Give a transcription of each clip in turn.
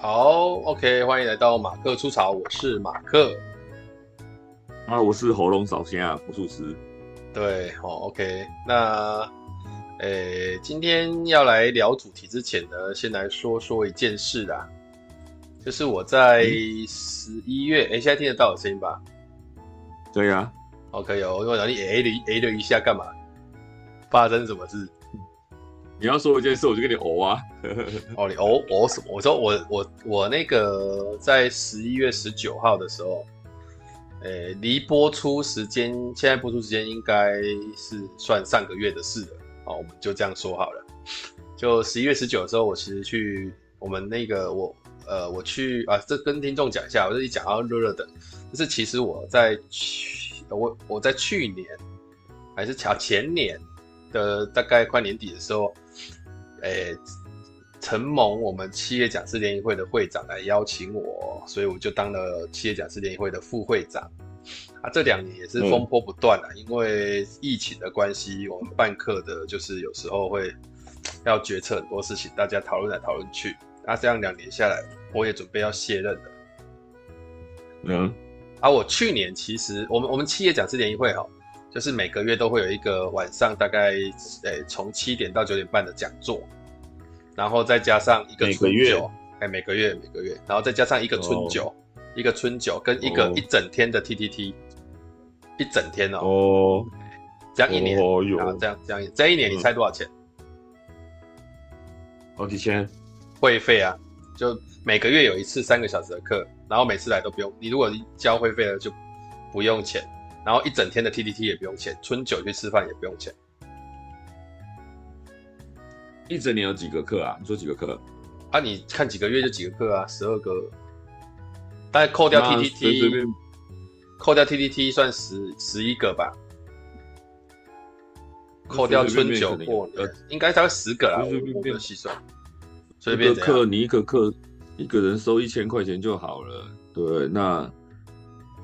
好，OK，欢迎来到马克出草，我是马克。啊，我是喉咙扫弦啊，魔术师。对，哦，OK，那，诶，今天要来聊主题之前呢，先来说说一件事啦，就是我在十一月，诶、嗯，现在听得到我声音吧？对呀、啊，OK，哦，因为你 A 了诶了一下干嘛？发生什么事？你要说一件事，我就跟你哦啊。哦，你哦哦什么？我说我我我那个在十一月十九号的时候，呃，离播出时间，现在播出时间应该是算上个月的事了。哦，我们就这样说好了。就十一月十九的时候，我其实去我们那个我呃我去啊，这跟听众讲一下，我这一讲要热热的，就是其实我在去我我在去年还是前前年的大概快年底的时候。诶，承蒙我们企业讲师联谊会的会长来邀请我，所以我就当了企业讲师联谊会的副会长。啊，这两年也是风波不断啊，嗯、因为疫情的关系，我们办课的就是有时候会要决策很多事情，大家讨论来讨论去。啊，这样两年下来，我也准备要卸任了。嗯，啊，我去年其实我们我们企业讲师联谊会哈。就是每个月都会有一个晚上，大概诶从七点到九点半的讲座，然后再加上一个春酒，哎，每个月每个月，然后再加上一个春酒，哦、一个春酒跟一个一整天的 TTT，、哦、一整天哦，哦，这样一年，哦、这样这样这一年，你猜多少钱？好几千，会费啊，就每个月有一次三个小时的课，然后每次来都不用，你如果交会费了就不用钱。然后一整天的 TTT 也不用钱，春酒去吃饭也不用钱。一整年有几个课啊？你说几个课？啊，你看几个月就几个课啊？十二个，大概扣掉 TTT，扣掉 TTT 算十十一个吧。扣掉春酒过年，应该大概十个啦。随随便便细算，随便一个课你一个课一个人收一千块钱就好了。对，那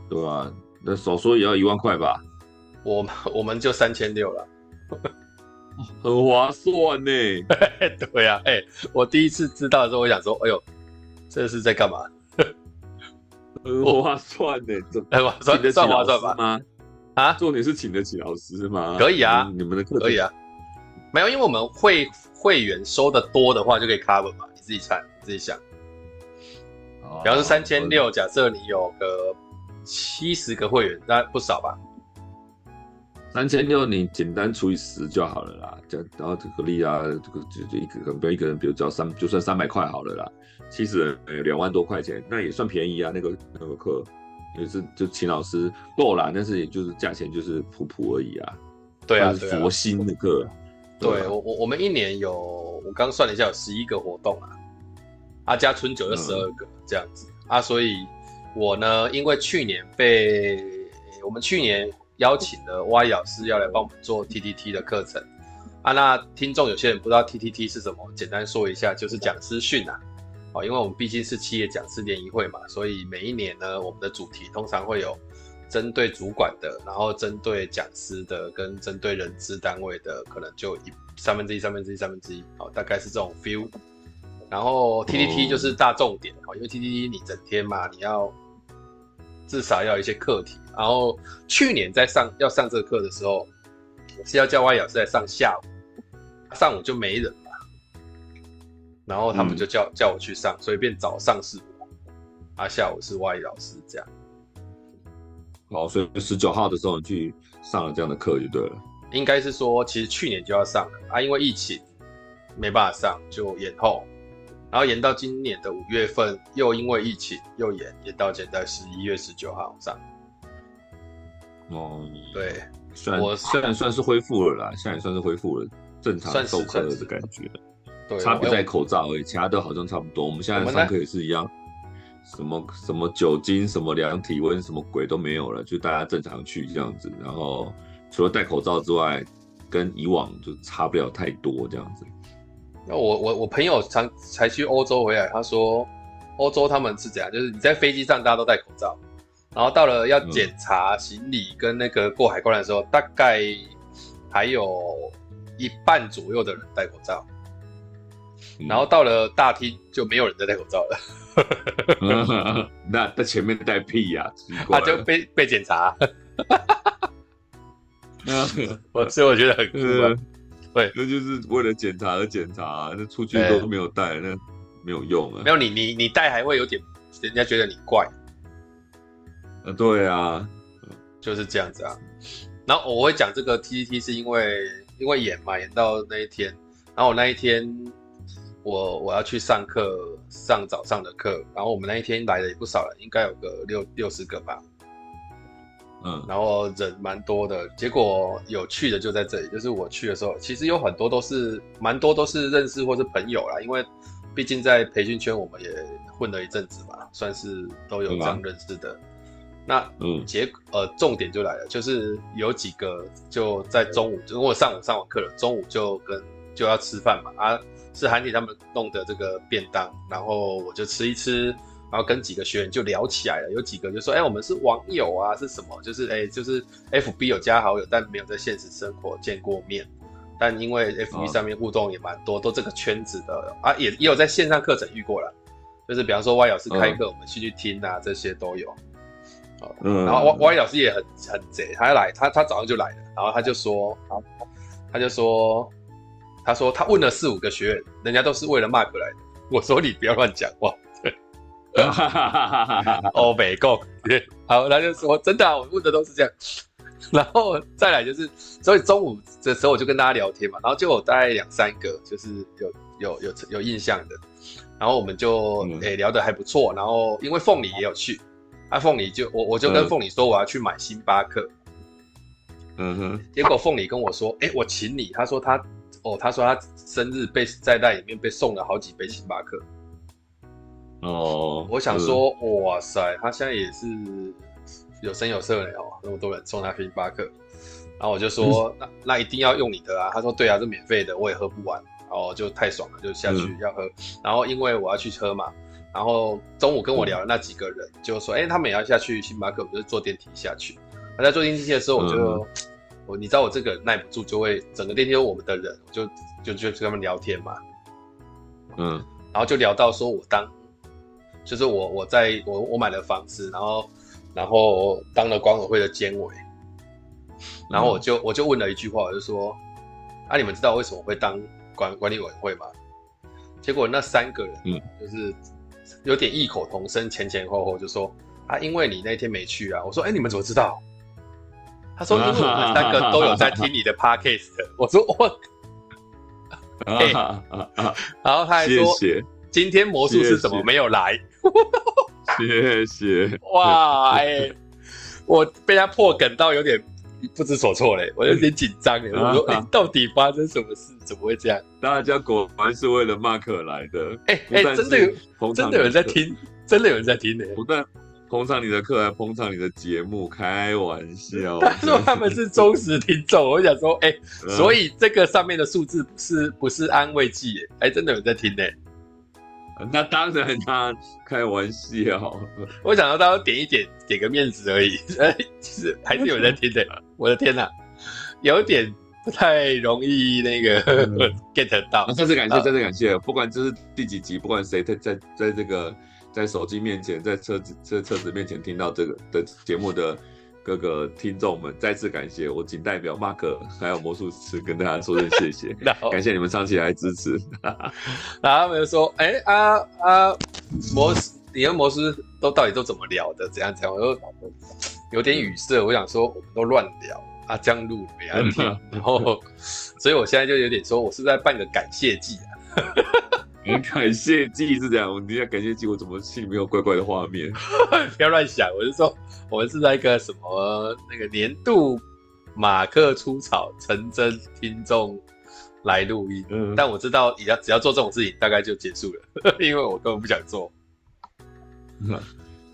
对吧、啊？那少说也要一万块吧，我们我们就三千六了，很划算呢。对呀、啊，哎、欸，我第一次知道的时候，我想说，哎呦，这是在干嘛？很划算呢，很划算，算划算吧？啊，重点是请得起老师吗？可以啊，你们的课可以啊，没有，因为我们会会员收的多的话，就可以 cover 嘛，你自己猜，你自己想。比方说三千六，假设你有个。七十个会员，那不少吧？三千六，你简单除以十就好了啦。这样，然后这个例啊，这个就就一个，不要一个人，比如交三，就算三百块好了啦。七十人有两万多块钱，那也算便宜啊。那个那个课也是就请老师够啦，但是也就是价钱就是普普而已啊。对啊，佛心的课。对我我我们一年有，我刚算了一下，有十一个活动啊，啊加春酒就十二个、嗯、这样子啊，所以。我呢，因为去年被我们去年邀请了 Y 老师要来帮我们做 TTT 的课程啊，那听众有些人不知道 TTT 是什么，简单说一下，就是讲师训啊。哦，因为我们毕竟是企业讲师联谊会嘛，所以每一年呢，我们的主题通常会有针对主管的，然后针对讲师的，跟针对人资单位的，可能就一三分之一、三分之一、三分之一，好，大概是这种 feel。然后 TTT 就是大重点，哦，因为 TTT 你整天嘛，你要。至少要一些课题，然后去年在上要上这个课的时候，是要叫 Y 老师在上下午，上午就没人嘛，然后他们就叫、嗯、叫我去上，所以变早上是我，啊下午是 Y 老师这样。好，所以十九号的时候你去上了这样的课就对了。应该是说，其实去年就要上了啊，因为疫情没办法上，就延后。然后延到今年的五月份，又因为疫情又延，延到现在十一月十九号上。哦，对，虽然我虽然算是恢复了啦，现在也算是恢复了正常授课的感觉。对，差别在口罩而已，其他都好像差不多。我们现在上课也是一样，什么什么酒精，什么量体温，什么鬼都没有了，就大家正常去这样子。然后除了戴口罩之外，跟以往就差不了太多这样子。那我我我朋友常才去欧洲回来，他说欧洲他们是这样，就是你在飞机上大家都戴口罩，然后到了要检查行李跟那个过海关的时候，大概还有一半左右的人戴口罩。然后到了大厅就没有人在戴口罩了。那在前面戴屁呀？他 就被被检查。我所以我觉得很酷。对，那就是为了检查而检查，那出去都没有带，那没有用啊。没有你你你带还会有点，人家觉得你怪。呃，对啊，就是这样子啊。然后我会讲这个 TTT 是因为因为演嘛，演到那一天，然后我那一天我我要去上课，上早上的课，然后我们那一天来的也不少了，应该有个六六十个吧。嗯，然后人蛮多的，结果有趣的就在这里，就是我去的时候，其实有很多都是蛮多都是认识或是朋友啦，因为毕竟在培训圈我们也混了一阵子嘛，算是都有这样认识的。嗯、那嗯，结呃重点就来了，就是有几个就在中午，就因为我上午上完课了，中午就跟就要吃饭嘛，啊，是韩姐他们弄的这个便当，然后我就吃一吃。然后跟几个学员就聊起来了，有几个就说：“哎，我们是网友啊，是什么？就是哎，就是 FB 有加好友，但没有在现实生活见过面。但因为 FB 上面互动也蛮多，都这个圈子的啊，也也有在线上课程遇过了。就是比方说 Y 老师开课，我们去去听啊，这些都有。嗯，然后 Y Y 老师也很很贼，他来，他他早上就来了，然后他就说，他就说，他说他问了四五个学员，人家都是为了 Mark 来的。我说你不要乱讲话。”哈哈哈哈哈！哦，没够，好，他就说真的啊，我问的都是这样。然后再来就是，所以中午的时候我就跟大家聊天嘛，然后就有大概两三个就是有有有有印象的，然后我们就诶、欸、聊得还不错。然后因为凤梨也有去，啊，凤梨就我我就跟凤梨说我要去买星巴克，嗯哼，结果凤梨跟我说，哎、欸，我请你，他说他哦，他说他生日被在那里面被送了好几杯星巴克。哦，我想说，哇塞，他现在也是有声有色的哦，那么多人送他星巴克，然后我就说，那那一定要用你的啊。他说，对啊，是免费的，我也喝不完，然后就太爽了，就下去要喝。然后因为我要去喝嘛，然后中午跟我聊的那几个人就说，哎，他们也要下去星巴克，我就坐电梯下去。他在坐电梯的时候，我就 我你知道我这个耐不住，就会整个电梯有我们的人，就就就跟他们聊天嘛，嗯，然后就聊到说我当。就是我，我在我我买了房子，然后，然后当了管委会的监委，然后我就我就问了一句话，我就说，啊，你们知道为什么会当管管理委员会吗？结果那三个人，嗯，就是有点异口同声，前前后后就说，啊，因为你那天没去啊。我说，哎，你们怎么知道？他说，因为我们三个都有在听你的 podcast。我说，我，啊，然后他还说。今天魔术师怎么没有来？谢谢。哇，哎、欸，我被他破梗到有点不知所措嘞，我有点紧张嘞。我说，哎、欸，到底发生什么事？怎么会这样？大家果然是为了马克来的。哎哎、真的有，真的有人在听，真的有人在听呢。不但捧场你的课，还捧场你的节目，开玩笑。他说他们是忠实听众，我想说，哎、欸，所以这个上面的数字不是不是安慰剂，哎、欸，真的有人在听呢。那当然，他开玩笑。我想到大家点一点，给个面子而已。哎，其实还是有人听的。我的天哪，有点不太容易那个 get 到。再次感谢，再次感谢。不管这是第几集，不管谁在在在这个在手机面前，在车子在车子面前听到这个的节目的。各个听众们，再次感谢我，仅代表 Mark 还有魔术师跟大家说声谢谢，后感谢你们长期来支持。然后他们就说：“哎、欸、啊啊，魔术，你跟魔术都到底都怎么聊的？怎样怎样？”我就有点语塞，我想说我们都乱聊啊，这样录没问题。然后，所以我现在就有点说，我是是在办个感谢祭啊？感谢祭是这样，我你要感谢祭，我怎么心里面有怪怪的画面？不要乱想，我是说，我们是在一个什么那个年度马克出草成真听众来录音，嗯、但我知道只要只要做这种事情，大概就结束了，因为我根本不想做。嗯、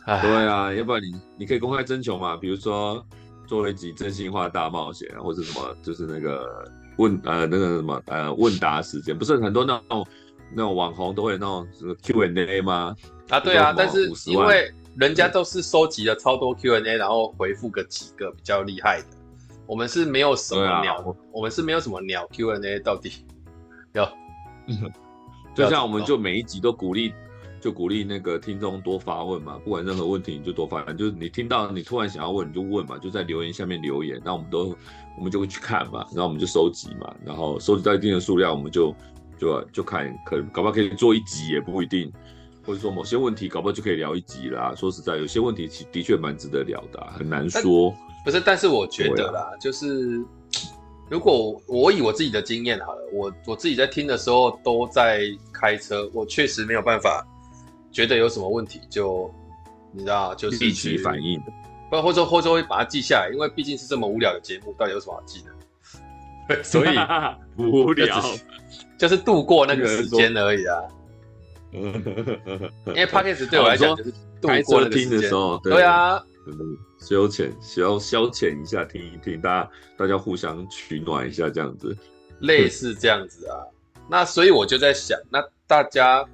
对啊，要不然你你可以公开征求嘛，比如说做了一集真心话大冒险，或者什么，就是那个问呃那个什么呃问答时间，不是很多那种。那种网红都会有那种什么 Q&A 吗？啊，对啊，但是因为人家都是收集了超多 Q&A，然后回复个几个比较厉害的。我们是没有什么鸟，啊、我们是没有什么鸟 Q&A，到底有？就像我们就每一集都鼓励，就鼓励那个听众多发问嘛，不管任何问题你就多发问，就是你听到你突然想要问你就问嘛，就在留言下面留言，那我们都我们就会去看嘛，然后我们就收集嘛，然后收集到一定的数量，我们就就就看可能搞不好可以做一集也不一定。或者说某些问题，搞不好就可以聊一集啦。说实在，有些问题其的确蛮值得聊的，很难说。不是，但是我觉得啦，啊、就是如果我以我自己的经验好了，我我自己在听的时候都在开车，我确实没有办法觉得有什么问题，就你知道，就是立即反应，不或者或者会把它记下来，因为毕竟是这么无聊的节目，到底有什么好记的？所以无聊，就是度过那个时间而已啊。因为 Podcast 对我来讲就是度过听的时候，对啊，消遣消消遣一下，听一听，大家大家互相取暖一下，这样子，类似这样子啊。那所以我就在想，那大家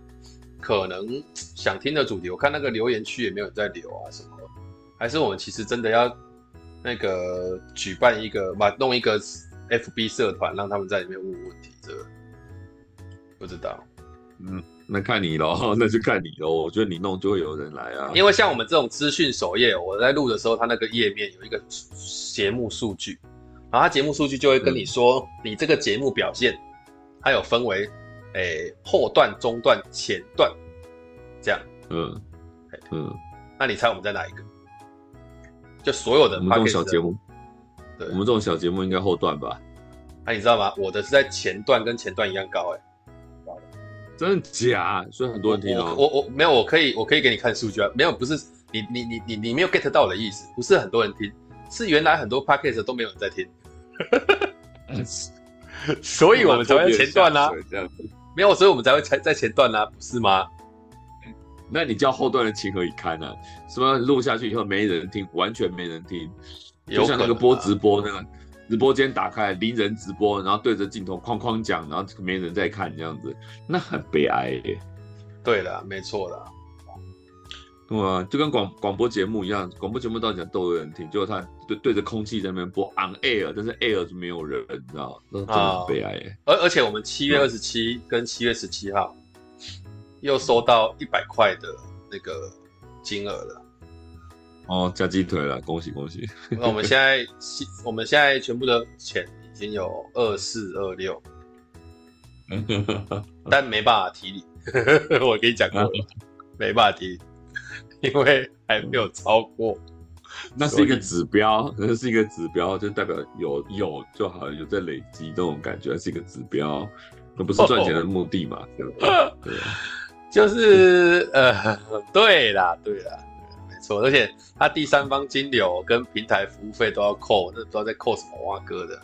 可能想听的主题，我看那个留言区也没有人在留啊，什么？还是我们其实真的要那个举办一个，把弄一个 FB 社团，让他们在里面问问题，这个不知道，嗯。那看你喽，那就看你喽。我觉得你弄就会有人来啊。因为像我们这种资讯首页，我在录的时候，它那个页面有一个节目数据，然后它节目数据就会跟你说，嗯、你这个节目表现，它有分为，诶、欸、后段、中段、前段，这样。嗯嗯。那你猜我们在哪一个？就所有的。我们这种小节目。对。我们这种小节目应该后段吧？哎、啊、你知道吗？我的是在前段，跟前段一样高、欸，诶真的假？所以很多人听哦。我我，我没有，我可以我可以给你看数据啊。没有，不是你你你你你没有 get 到我的意思，不是很多人听，是原来很多 podcast 都没有人在听。所以我们才会前段啦、啊。这样子。没有，所以我们才会在在前段啦、啊，不是吗？那你叫后段的情何以堪呢、啊？什么录下去以后没人听，完全没人听，就像那个播直播那个。直播间打开，零人直播，然后对着镜头哐哐讲，然后没人在看，这样子，那很悲哀耶。对了，没错的。对啊，就跟广广播节目一样，广播节目到底讲都有人听，结果他对对着空气在那边播 on air，但是 air 就没有人，你知道吗？那真的很悲哀耶。而而且我们七月二十七跟七月十七号又收到一百块的那个金额了。哦，加鸡腿了，恭喜恭喜！那我们现在，我们现在全部的钱已经有二四二六，但没办法提你。我跟你讲过了，没办法提，因为还没有超过。那是一个指标，那是一个指标，就代表有有就好，有在累积这种感觉，是一个指标，那不是赚钱的目的嘛？对，就是呃，对啦，对啦。而且他第三方金流跟平台服务费都要扣，那不知道在扣什么挖哥的，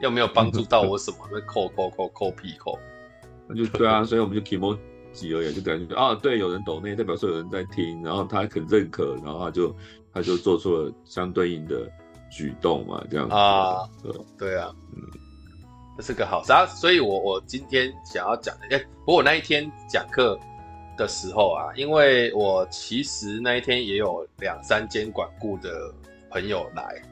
又没有帮助到我什么，那扣扣扣扣屁扣，那就对啊，所以我们就 Kimoji 而已，就感觉啊，对，有人懂那，代表说有人在听，然后他很认可，然后他就他就做出了相对应的举动嘛，这样子啊，对对啊，嗯，这是个好事啊，所以我我今天想要讲的，哎、欸，不过我那一天讲课。的时候啊，因为我其实那一天也有两三间管顾的朋友来，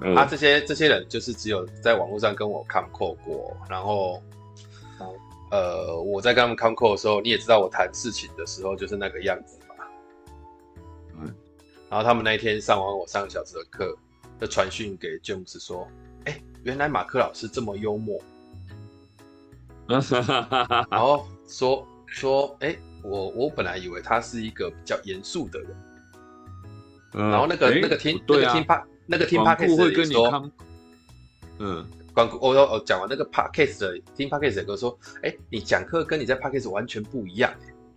他、嗯。啊、这些这些人就是只有在网络上跟我 call 过，然后，呃，我在跟他们 call 的时候，你也知道我谈事情的时候就是那个样子嘛，嗯，然后他们那一天上完我三个小时的课，就传讯给 James 说，哎、欸，原来马克老师这么幽默，然后说。说，哎、欸，我我本来以为他是一个比较严肃的人，嗯、然后那个、欸、那个听、啊、那个听 p 那个听 podcast 的人说，嗯，管顾我我讲完那个 podcast 的听 podcast 的哥说，哎、欸，你讲课跟你在 podcast 完全不一样，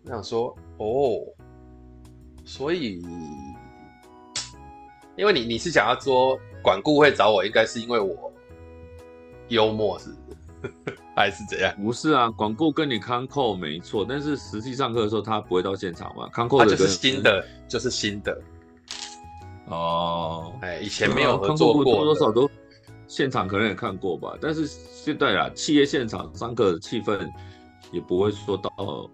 我想说，哦，所以，因为你你是想要说管顾会找我，应该是因为我幽默是不是？还是怎样？不是啊，广顾跟你康扣没错，但是实际上课的时候他不会到现场嘛？康扣的就是新的，就是新的。哦，哎，以前没有合作过，多多少少都现场可能也看过吧。但是现在啊，企业现场上课的气氛也不会说到，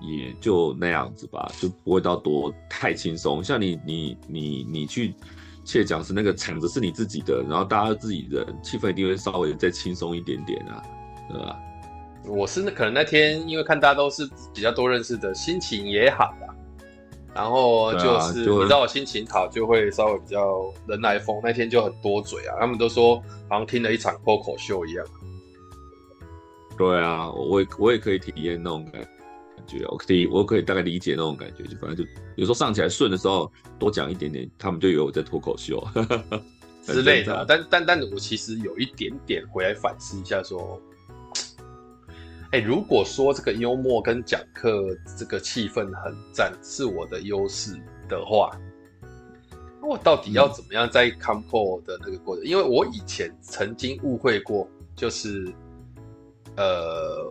也就那样子吧，就不会到多太轻松。像你你你你去企业讲是那个场子是你自己的，然后大家自己人，气氛一定会稍微再轻松一点点啊。对吧？我是那可能那天因为看大家都是比较多认识的，心情也好啦。然后就是、啊、你知道我心情好就会稍微比较人来疯，那天就很多嘴啊，他们都说好像听了一场脱口秀一样。对啊，我也我也可以体验那种感觉，我可以我可以大概理解那种感觉，就反正就有时候上起来顺的时候多讲一点点，他们就以为我在脱口秀 之类的。但但但我其实有一点点回来反思一下说。哎，如果说这个幽默跟讲课这个气氛很赞是我的优势的话，那我到底要怎么样在 Comco 的那个过程？因为我以前曾经误会过，就是呃，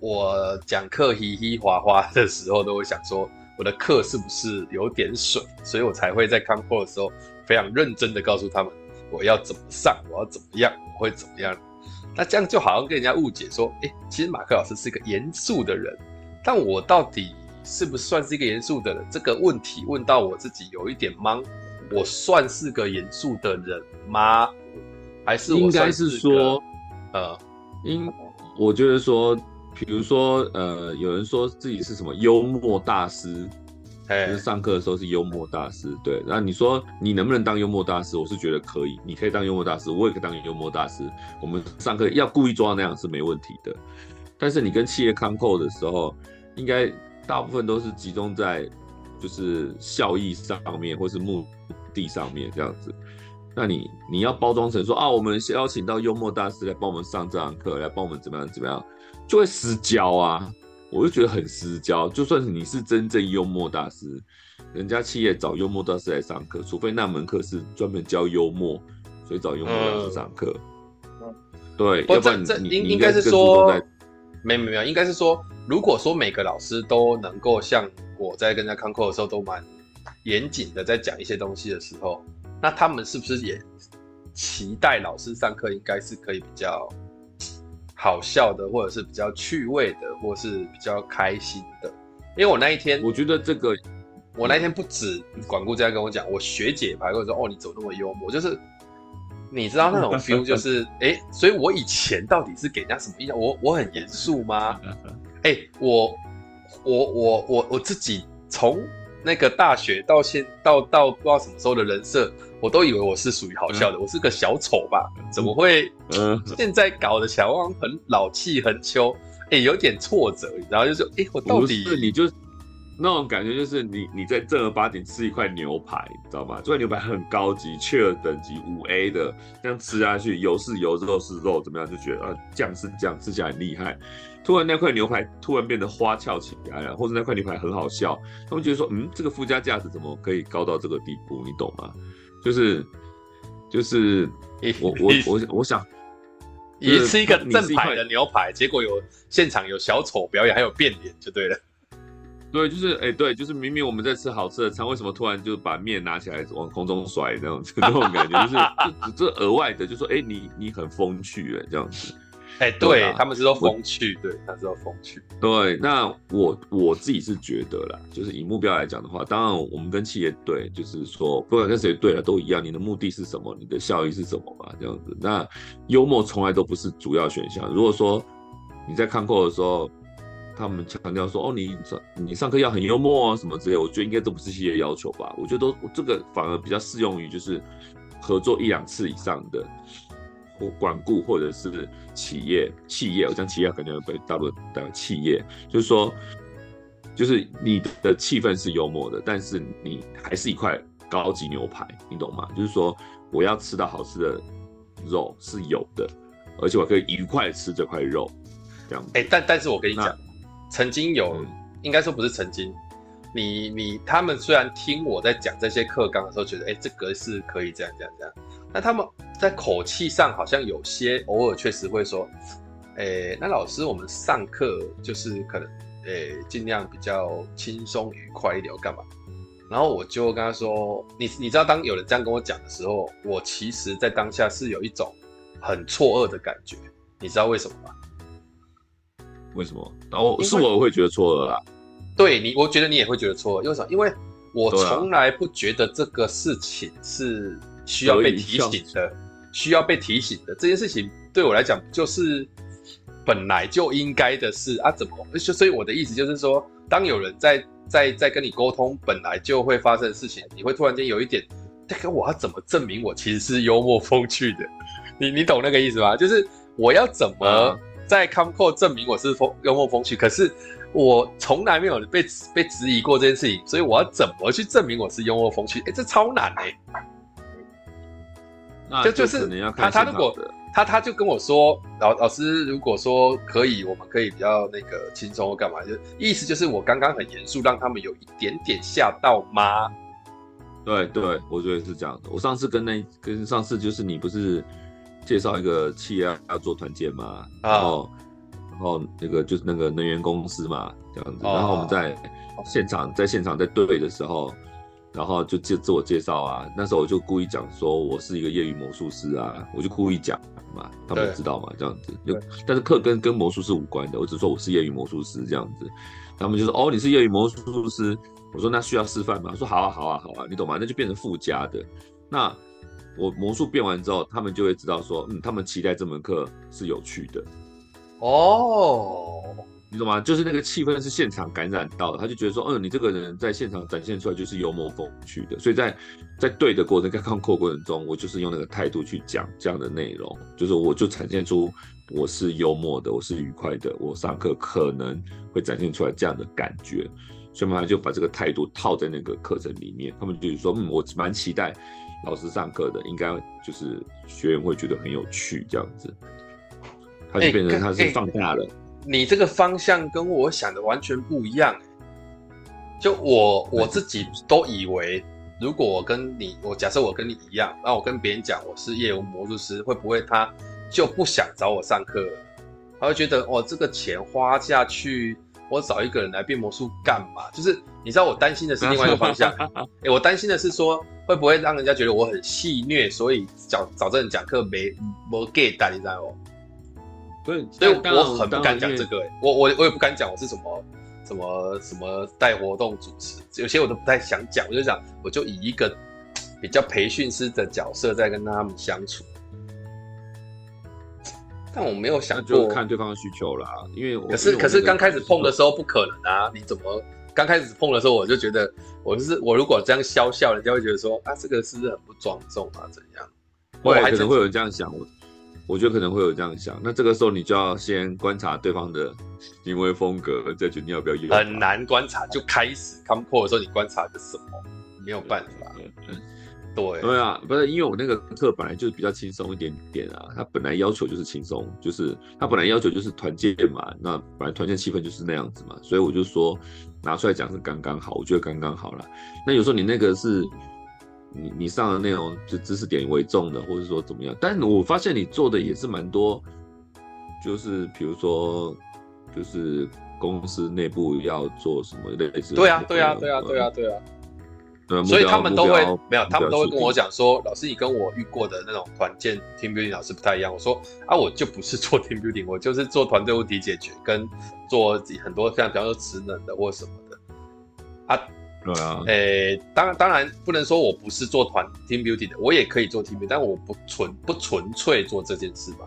我讲课嘻嘻哈哈的时候，都会想说我的课是不是有点水，所以我才会在 Comco 的时候非常认真的告诉他们我要怎么上，我要怎么样，我会怎么样。那这样就好像跟人家误解说，哎，其实马克老师是一个严肃的人，但我到底是不是算是一个严肃的人？这个问题问到我自己有一点懵，我算是个严肃的人吗？还是我应该是说，呃，应我觉得说，比如说，呃，有人说自己是什么幽默大师。就是上课的时候是幽默大师，对。然后你说你能不能当幽默大师？我是觉得可以，你可以当幽默大师，我也可以当幽默大师。我们上课要故意做到那样是没问题的。但是你跟企业康扣的时候，应该大部分都是集中在就是效益上面，或是目的上面这样子。那你你要包装成说啊，我们邀请到幽默大师来帮我们上这堂课，来帮我们怎么样怎么样，就会失焦啊。我就觉得很私交，就算是你是真正幽默大师，人家企业找幽默大师来上课，除非那门课是专门教幽默，所以找幽默大师上课。嗯，对，不要不然你应应该是说，没没没有，应该是说，如果说每个老师都能够像我在跟人家看课的时候都蛮严谨的在讲一些东西的时候，那他们是不是也期待老师上课应该是可以比较？好笑的，或者是比较趣味的，或者是比较开心的。因为我那一天，我觉得这个，我那一天不止管顾这样跟我讲，我学姐还跟我说：“哦，你怎么那么幽默？”就是你知道那种 feel，就是哎、欸，所以我以前到底是给人家什么印象？我我很严肃吗？哎、欸，我我我我我自己从那个大学到现到到不知道什么时候的人设。我都以为我是属于好笑的，嗯、我是个小丑吧？怎么会？嗯，现在搞得小王很老气横秋，哎、欸，有点挫折，然后就说，哎、欸，我到底是你就那种感觉，就是你你在正儿八经吃一块牛排，你知道吗？这块牛排很高级，切尔等级五 A 的，这样吃下去，油是油，肉是肉，怎么样？就觉得啊，酱是酱，吃起来很厉害。突然那块牛排突然变得花俏起来了，或者那块牛排很好笑，他们觉得说，嗯，这个附加价值怎么可以高到这个地步？你懂吗？就是就是我我我我想，你吃一个正牌的牛排，结果有现场有小丑表演，还有变脸，就对了。对，就是哎、欸，对，就是明明我们在吃好吃的餐，为什么突然就把面拿起来往空中甩那种 那种感觉？就是这这额外的，就说哎、欸，你你很风趣哎，这样子。哎、欸，对，他们是说风趣，对，他是说风趣。对，那我我自己是觉得啦，就是以目标来讲的话，当然我们跟企业对，就是说不管跟谁对了都一样，你的目的是什么，你的效益是什么嘛，这样子。那幽默从来都不是主要选项。如果说你在看课的时候，他们强调说哦，你上你上课要很幽默啊什么之类，我觉得应该都不是企业要求吧。我觉得都这个反而比较适用于就是合作一两次以上的。或管顾或者是企业，企业我讲企业肯定会被大陆的企业，就是说，就是你的气氛是幽默的，但是你还是一块高级牛排，你懂吗？就是说，我要吃到好吃的肉是有的，而且我可以愉快吃这块肉，这样。哎、欸，但但是我跟你讲，曾经有，嗯、应该说不是曾经，你你他们虽然听我在讲这些课纲的时候，觉得哎、欸，这个是可以这样这样这样，那他们。在口气上好像有些偶尔确实会说，诶、欸，那老师我们上课就是可能，诶、欸，尽量比较轻松愉快一点，干嘛？然后我就跟他说，你你知道，当有人这样跟我讲的时候，我其实在当下是有一种很错愕的感觉，你知道为什么吗？为什么？然后是我会觉得错愕啦。对你，我觉得你也会觉得错愕，因为什么？因为我从来不觉得这个事情是需要被提醒的。需要被提醒的这件事情，对我来讲就是本来就应该的事啊，怎么？所以我的意思就是说，当有人在在在跟你沟通本来就会发生的事情，你会突然间有一点，这个我要怎么证明我其实是幽默风趣的？你你懂那个意思吗？就是我要怎么在 Comco 证明我是风幽默风趣？可是我从来没有被被质疑过这件事情，所以我要怎么去证明我是幽默风趣？哎，这超难哎、欸。就就是他他如果他他就跟我说，老老师如果说可以，我们可以比较那个轻松或干嘛，就意思就是我刚刚很严肃，让他们有一点点吓到吗？对对，我觉得是这样的。我上次跟那跟上次就是你不是介绍一个企业要做团建嘛，然后然后那个就是那个能源公司嘛，这样子，然后我们在现场在现场在对的时候。然后就介自我介绍啊，那时候我就故意讲说我是一个业余魔术师啊，我就故意讲嘛，他们知道嘛，这样子就，但是课跟跟魔术是无关的，我只说我是业余魔术师这样子，他们就说哦，你是业余魔术师，我说那需要示范吗？我说好啊好啊好啊，你懂吗？那就变成附加的，那我魔术变完之后，他们就会知道说，嗯，他们期待这门课是有趣的，哦。你懂吗？就是那个气氛是现场感染到的，他就觉得说，嗯，你这个人在现场展现出来就是幽默风趣的，所以在在对的过程，在看课过程中，我就是用那个态度去讲这样的内容，就是我就展现出我是幽默的，我是愉快的，我上课可能会展现出来这样的感觉，所以嘛，就把这个态度套在那个课程里面，他们就是说，嗯，我蛮期待老师上课的，应该就是学员会觉得很有趣这样子，他就变成他是放大了。你这个方向跟我想的完全不一样，就我我自己都以为，如果我跟你，我假设我跟你一样，那我跟别人讲我是业务魔术师，会不会他就不想找我上课了？他会觉得哦，这个钱花下去，我找一个人来变魔术干嘛？就是你知道我担心的是另外一个方向，哎、欸，我担心的是说会不会让人家觉得我很戏虐，所以找找这人讲课没没给单，你知道吗？所以，所以我很不敢讲这个、欸，我我我也不敢讲我是什么什么什么带活动主持，有些我都不太想讲，我就想我就以一个比较培训师的角色在跟他们相处，但我没有想过就看对方的需求啦，因为我可是可是刚开始碰的时候不可能啊，你怎么刚开始碰的时候我就觉得我就是我如果这样笑笑，人家会觉得说啊这个是不是很不庄重啊怎样？我还可能会有人这样想我。我觉得可能会有这样想，那这个时候你就要先观察对方的行为风格，再决定要不要用。很难观察，就开始 come call 的时候，你观察的什么？没有办法。对对啊，不是因为我那个课本来就比较轻松一点点啊，他本来要求就是轻松，就是他本来要求就是团建嘛，那本来团建气氛就是那样子嘛，所以我就说拿出来讲是刚刚好，我觉得刚刚好了。那有时候你那个是。你你上的内容就知识点为重的，或者说怎么样？但我发现你做的也是蛮多，就是比如说，就是公司内部要做什么类似。对啊，对啊，对啊，对啊，对啊。对，所以他们都会没有，他们都会跟我讲说，老师，你跟我遇过的那种团建 team building 老师不太一样。我说啊，我就不是做 team building，我就是做团队问题解决，跟做很多像比方说职能的或什么的啊。对啊，诶、欸，当然当然不能说我不是做团 team building 的，我也可以做 team building，但我不纯不纯粹做这件事吧，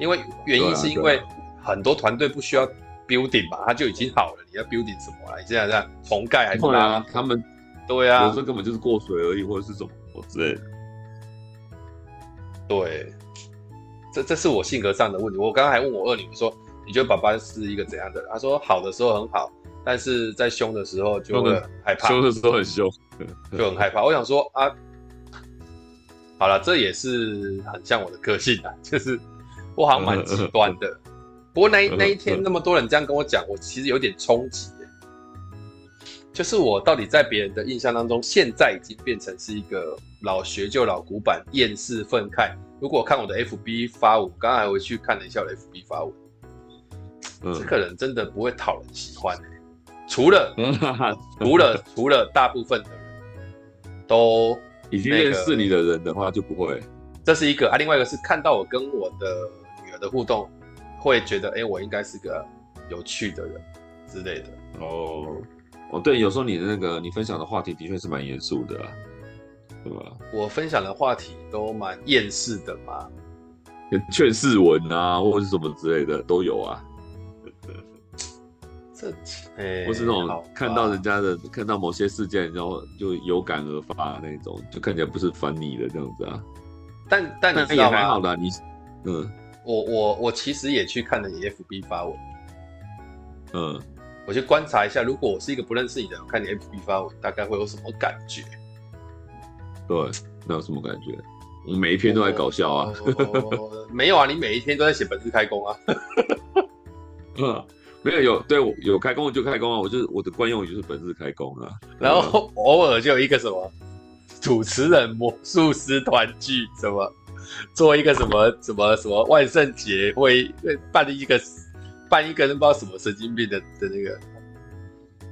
因为原因是因为很多团队不需要 building 嘛，它就已经好了，你要 building 什么啊？你现在这样重盖还是？对啊，他们对啊，有时候根本就是过水而已，或者是什么之类的。对，这这是我性格上的问题。我刚刚还问我二女说，你觉得爸爸是一个怎样的人？他说好的时候很好。但是在凶的时候就会害怕，凶的时候很凶，就很害怕。我想说啊，好了，这也是很像我的个性啊，就是我好像蛮极端的。不过那那一天那么多人这样跟我讲，我其实有点冲击。就是我到底在别人的印象当中，现在已经变成是一个老学究、老古板、厌世愤慨。如果看我的 FB 发文，刚刚还回去看了一下我的 FB 发文，这个人真的不会讨人喜欢欸。除了，除了，除了大部分的人都已经认识你的人的话，就不会。这是一个啊，另外一个是看到我跟我的女儿的互动，会觉得，哎，我应该是个有趣的人之类的。哦，哦，对，有时候你的那个你分享的话题的确是蛮严肃的，啊对吧？我分享的话题都蛮厌世的嘛。劝世文啊，或者是什么之类的都有啊。这，哎，或是那种看到人家的，看到某些事件，然后就有感而发那种，就看起来不是烦你的这样子啊。但但你知道吗？还好啦，你，嗯，我我我其实也去看了你 FB 发文，嗯，我去观察一下，如果我是一个不认识你的，我看你 FB 发文，大概会有什么感觉？对，那有什么感觉？我每一篇都在搞笑啊。没有啊，你每一天都在写本日开工啊。嗯。没有有对我有开工就开工啊，我就是我的惯用语就是本日开工啊，然后偶尔就有一个什么主持人魔术师团聚什么做一个什么什么什么万圣节会办一个办一个人不知道什么神经病的的那个，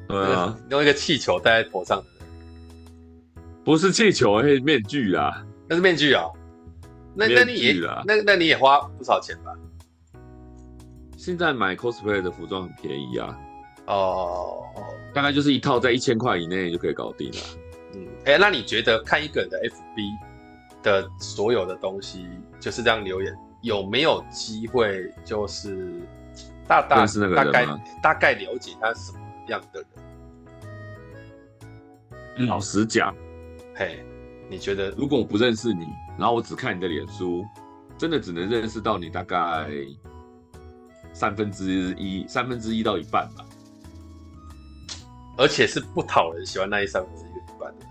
对啊，用一个气球戴在头上，不是气球，是面具啊，那是面具啊，那那你也那那你也花不少钱吧？现在买 cosplay 的服装很便宜啊，哦，大概就是一套在一千块以内就可以搞定了。嗯，哎、欸，那你觉得看一个人的 FB 的所有的东西，就是这样留言，有没有机会就是大大大概大概了解他什么样的人？老实讲，嘿，你觉得如果我不认识你，然后我只看你的脸书，真的只能认识到你大概。三分之一，三分之一到一半吧，而且是不讨人喜欢那一三分之一半的，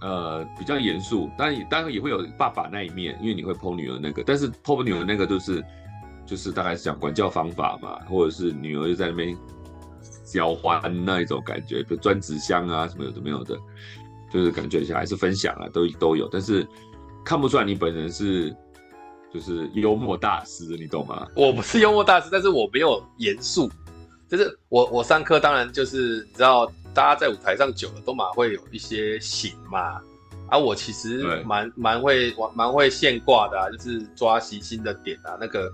呃，比较严肃，当然当然也会有爸爸那一面，因为你会 po 女儿那个，但是 po 女儿那个就是就是大概是讲管教方法嘛，或者是女儿就在那边交欢那一种感觉，就钻纸箱啊什么有的没有的，就是感觉起来还是分享啊，都都有，但是看不出来你本人是。就是幽默大师，你懂吗？我不是幽默大师，但是我没有严肃。就是我我上课当然就是你知道，大家在舞台上久了都蛮会有一些型嘛。啊，我其实蛮蛮会蛮会现挂的啊，就是抓习性的点啊。那个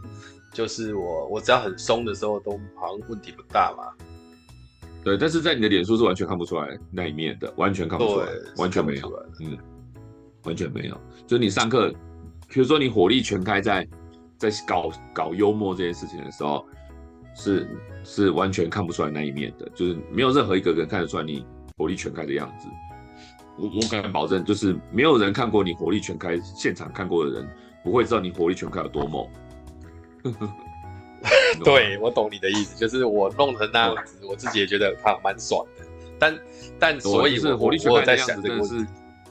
就是我我只要很松的时候，都好像问题不大嘛。对，但是在你的脸书是完全看不出来那一面的，完全看不出来，完全没有。嗯，完全没有。就是你上课。比如说你火力全开在在搞搞幽默这件事情的时候，是是完全看不出来那一面的，就是没有任何一个人看得出来你火力全开的样子。我我敢保证，就是没有人看过你火力全开，现场看过的人不会知道你火力全开有多猛。对，我懂你的意思，就是我弄成那样子，我自己也觉得他蛮爽的。但但所以是火力全开的样子，真的是。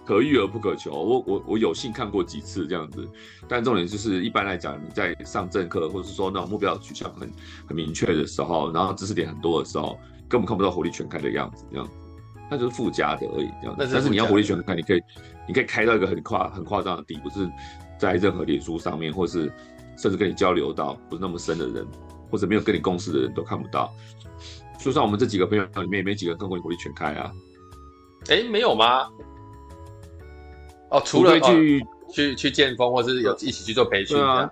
可遇而不可求，我我我有幸看过几次这样子，但重点就是一般来讲，你在上正课或者是说那种目标取向很很明确的时候，然后知识点很多的时候，根本看不到火力全开的样子，这样子，那就是附加的而已，这样子。是但是你要火力全开，你可以你可以开到一个很夸很夸张的地，不是在任何脸书上面，或是甚至跟你交流到不是那么深的人，或者没有跟你共事的人都看不到。就算我们这几个朋友里面也没几个人看过你火力全开啊？哎、欸，没有吗？哦，除了去、哦、去去见风，或是有一起去做培训，对啊，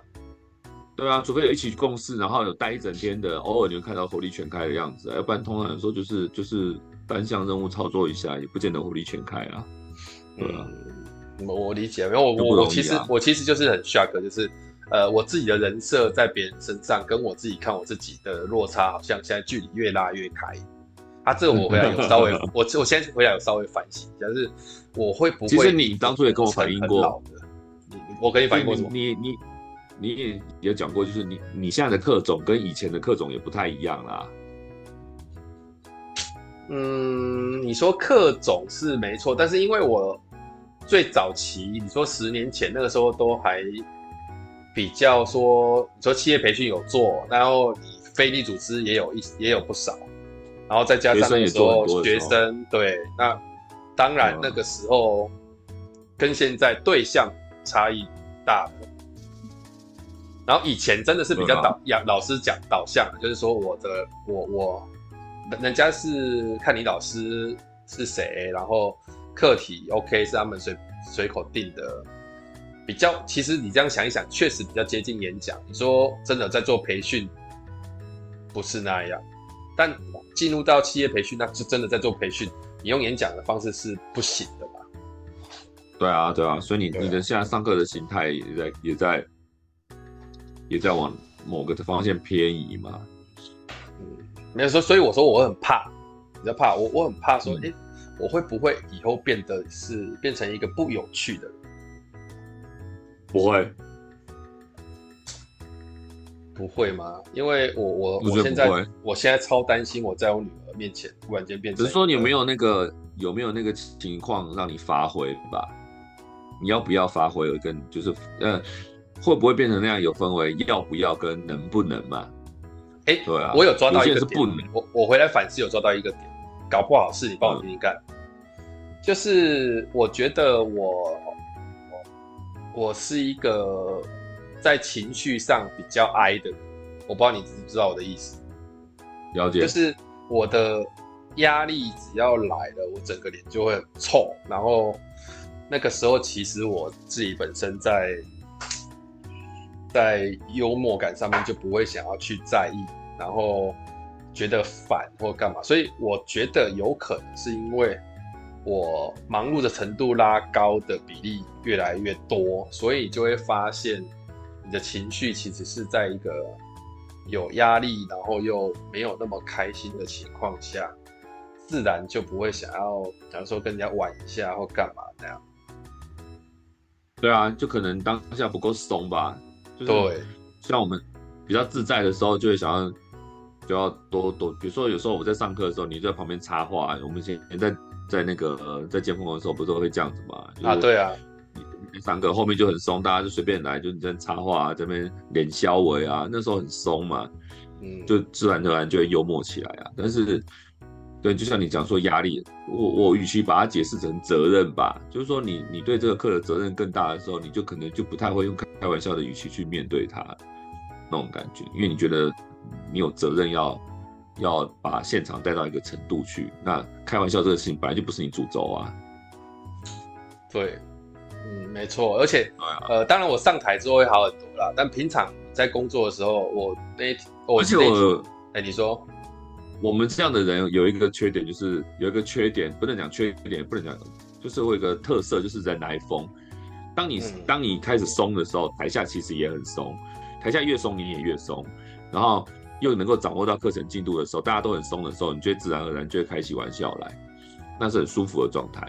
对啊，除非有一起共事，然后有待一整天的，偶尔你会看到火力全开的样子，要不然通常来说就是就是单项任务操作一下，也不见得火力全开啊。对啊，嗯、我理解，因为我我我其实我其实就是很 shock，就是呃我自己的人设在别人身上，跟我自己看我自己的落差，好像现在距离越拉越开。啊，这个我回来有稍微，我我先回来有稍微反省一下，就是我会不会？其实你当初也跟我反映过，我跟你反映过什么？你你你也有讲过，就是你你现在的课种跟以前的课种也不太一样啦。嗯，你说课种是没错，但是因为我最早期，你说十年前那个时候都还比较说，你说企业培训有做，然后你非利组织也有一也有不少。然后再加上那时候学生对，那当然那个时候跟现在对象差异大了。然后以前真的是比较导，养老师讲导向，就是说我的我我，人家是看你老师是谁，然后课题 OK 是他们随随口定的，比较其实你这样想一想，确实比较接近演讲。你说真的在做培训，不是那样。但进入到企业培训，那是真的在做培训。你用演讲的方式是不行的吧？对啊，对啊。所以你你的现在上课的形态也在也在也在往某个方向偏移嘛。嗯，没有说，所以我说我很怕，你知道怕我，我很怕说，哎、嗯欸，我会不会以后变得是变成一个不有趣的人？不会，不会吗？因为我我我现在我现在超担心我在我女儿面前突然间变成，只是说你有没有那个有没有那个情况让你发挥吧？你要不要发挥？有跟就是呃。会不会变成那样？有分为要不要跟能不能嘛？哎、欸，对啊，我有抓到一个点，是不能。我我回来反思有抓到一个点，搞不好是你帮我听听看。嗯、就是我觉得我我是一个在情绪上比较哀的人，我不知道你知不知道我的意思。了解。就是我的压力只要来了，我整个脸就会很臭，然后那个时候其实我自己本身在。在幽默感上面就不会想要去在意，然后觉得烦或干嘛，所以我觉得有可能是因为我忙碌的程度拉高的比例越来越多，所以就会发现你的情绪其实是在一个有压力，然后又没有那么开心的情况下，自然就不会想要，假如说跟人家玩一下或干嘛那样。对啊，就可能当下不够松吧。就是、对，像我们比较自在的时候，就会想要就要多多，比如说有时候我在上课的时候，你就在旁边插话。我们以前在在那个呃在监控的时候，不是都会这样子吗？啊，对啊，你上课后面就很松，大家就随便来，就你在插话啊，这边脸消微啊，那时候很松嘛，嗯，就自然而然就会幽默起来啊。但是。对，就像你讲说压力，我我与其把它解释成责任吧，就是说你你对这个课的责任更大的时候，你就可能就不太会用开玩笑的语气去面对它那种感觉，因为你觉得你有责任要要把现场带到一个程度去，那开玩笑这个事情本来就不是你主轴啊。对，嗯，没错，而且、啊、呃，当然我上台之后会好很多啦，但平常在工作的时候，我那我而且我哎，你说。我们这样的人有一个缺点，就是有一个缺点，不能讲缺点，不能讲，就是我有一个特色，就是人来疯。当你、嗯、当你开始松的时候，台下其实也很松，台下越松你也越松，然后又能够掌握到课程进度的时候，大家都很松的时候，你就会自然而然就会开起玩笑来，那是很舒服的状态。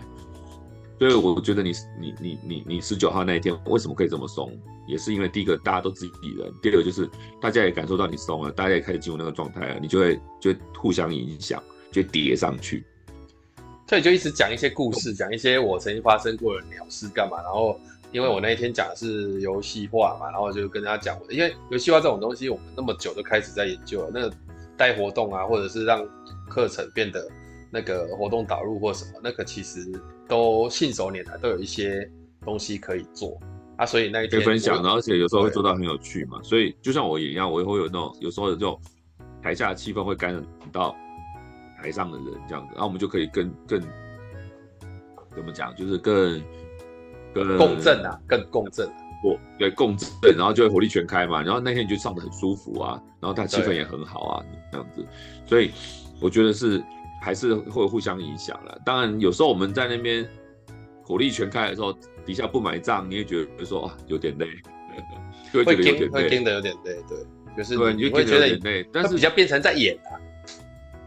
所以我觉得你你你你你十九号那一天为什么可以这么松，也是因为第一个大家都自己人，第二个就是大家也感受到你松了，大家也开始进入那个状态了，你就会就互相影响，就叠上去。所以就一直讲一些故事，讲一些我曾经发生过的鸟事干嘛。然后因为我那一天讲的是游戏化嘛，然后就跟大家讲，因为游戏化这种东西我们那么久都开始在研究了，那个带活动啊，或者是让课程变得。那个活动导入或什么，那个其实都信手拈来，都有一些东西可以做啊。所以那一天可以分享，而且有时候会做到很有趣嘛。所以就像我也一样，我也会有那种有时候有这种台下的气氛会感染到台上的人这样子，然后我们就可以更更怎么讲，就是更更共振啊，更共振。我对共振，然后就会火力全开嘛。然后那天你就上的很舒服啊，然后他气氛也很好啊，这样子。所以我觉得是。还是会互相影响了。当然，有时候我们在那边火力全开的时候，底下不买账，你也觉得说啊 有点累，会觉得有点累，会听得有点累，对，就是对，你就会觉得有点累，但是比较变成在演啊。